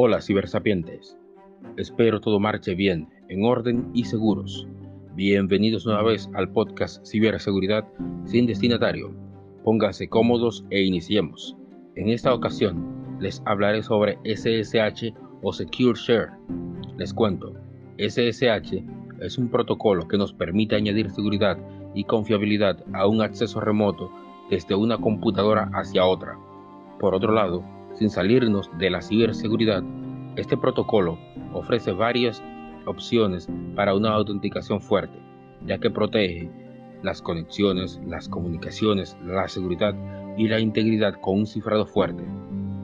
Hola cibersapientes, espero todo marche bien, en orden y seguros. Bienvenidos una vez al podcast Ciberseguridad sin destinatario. Pónganse cómodos e iniciemos. En esta ocasión les hablaré sobre SSH o Secure Share. Les cuento, SSH es un protocolo que nos permite añadir seguridad y confiabilidad a un acceso remoto desde una computadora hacia otra. Por otro lado, sin salirnos de la ciberseguridad, este protocolo ofrece varias opciones para una autenticación fuerte, ya que protege las conexiones, las comunicaciones, la seguridad y la integridad con un cifrado fuerte.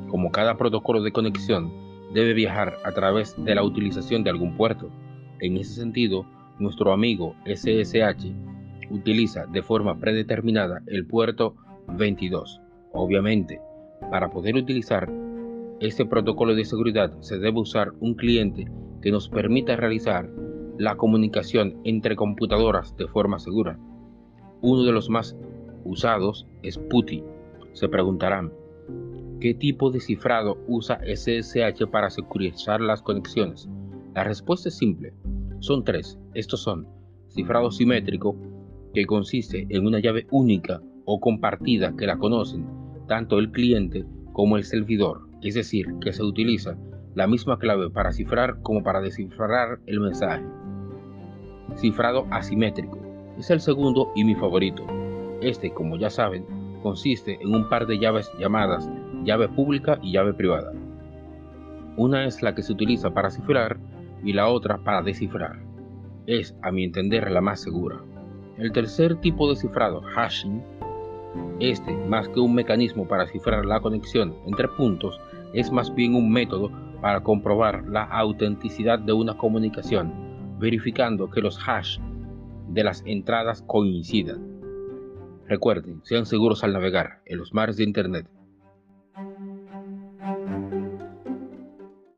Como cada protocolo de conexión debe viajar a través de la utilización de algún puerto. En ese sentido, nuestro amigo SSH utiliza de forma predeterminada el puerto 22. Obviamente, para poder utilizar este protocolo de seguridad se debe usar un cliente que nos permita realizar la comunicación entre computadoras de forma segura. Uno de los más usados es PuTTY. Se preguntarán, ¿qué tipo de cifrado usa SSH para securizar las conexiones? La respuesta es simple. Son tres. Estos son cifrado simétrico, que consiste en una llave única o compartida que la conocen tanto el cliente como el servidor, es decir, que se utiliza la misma clave para cifrar como para descifrar el mensaje. Cifrado asimétrico es el segundo y mi favorito. Este, como ya saben, consiste en un par de llaves llamadas llave pública y llave privada. Una es la que se utiliza para cifrar y la otra para descifrar. Es, a mi entender, la más segura. El tercer tipo de cifrado, hashing, este, más que un mecanismo para cifrar la conexión entre puntos, es más bien un método para comprobar la autenticidad de una comunicación, verificando que los hash de las entradas coincidan. Recuerden, sean seguros al navegar en los mares de Internet.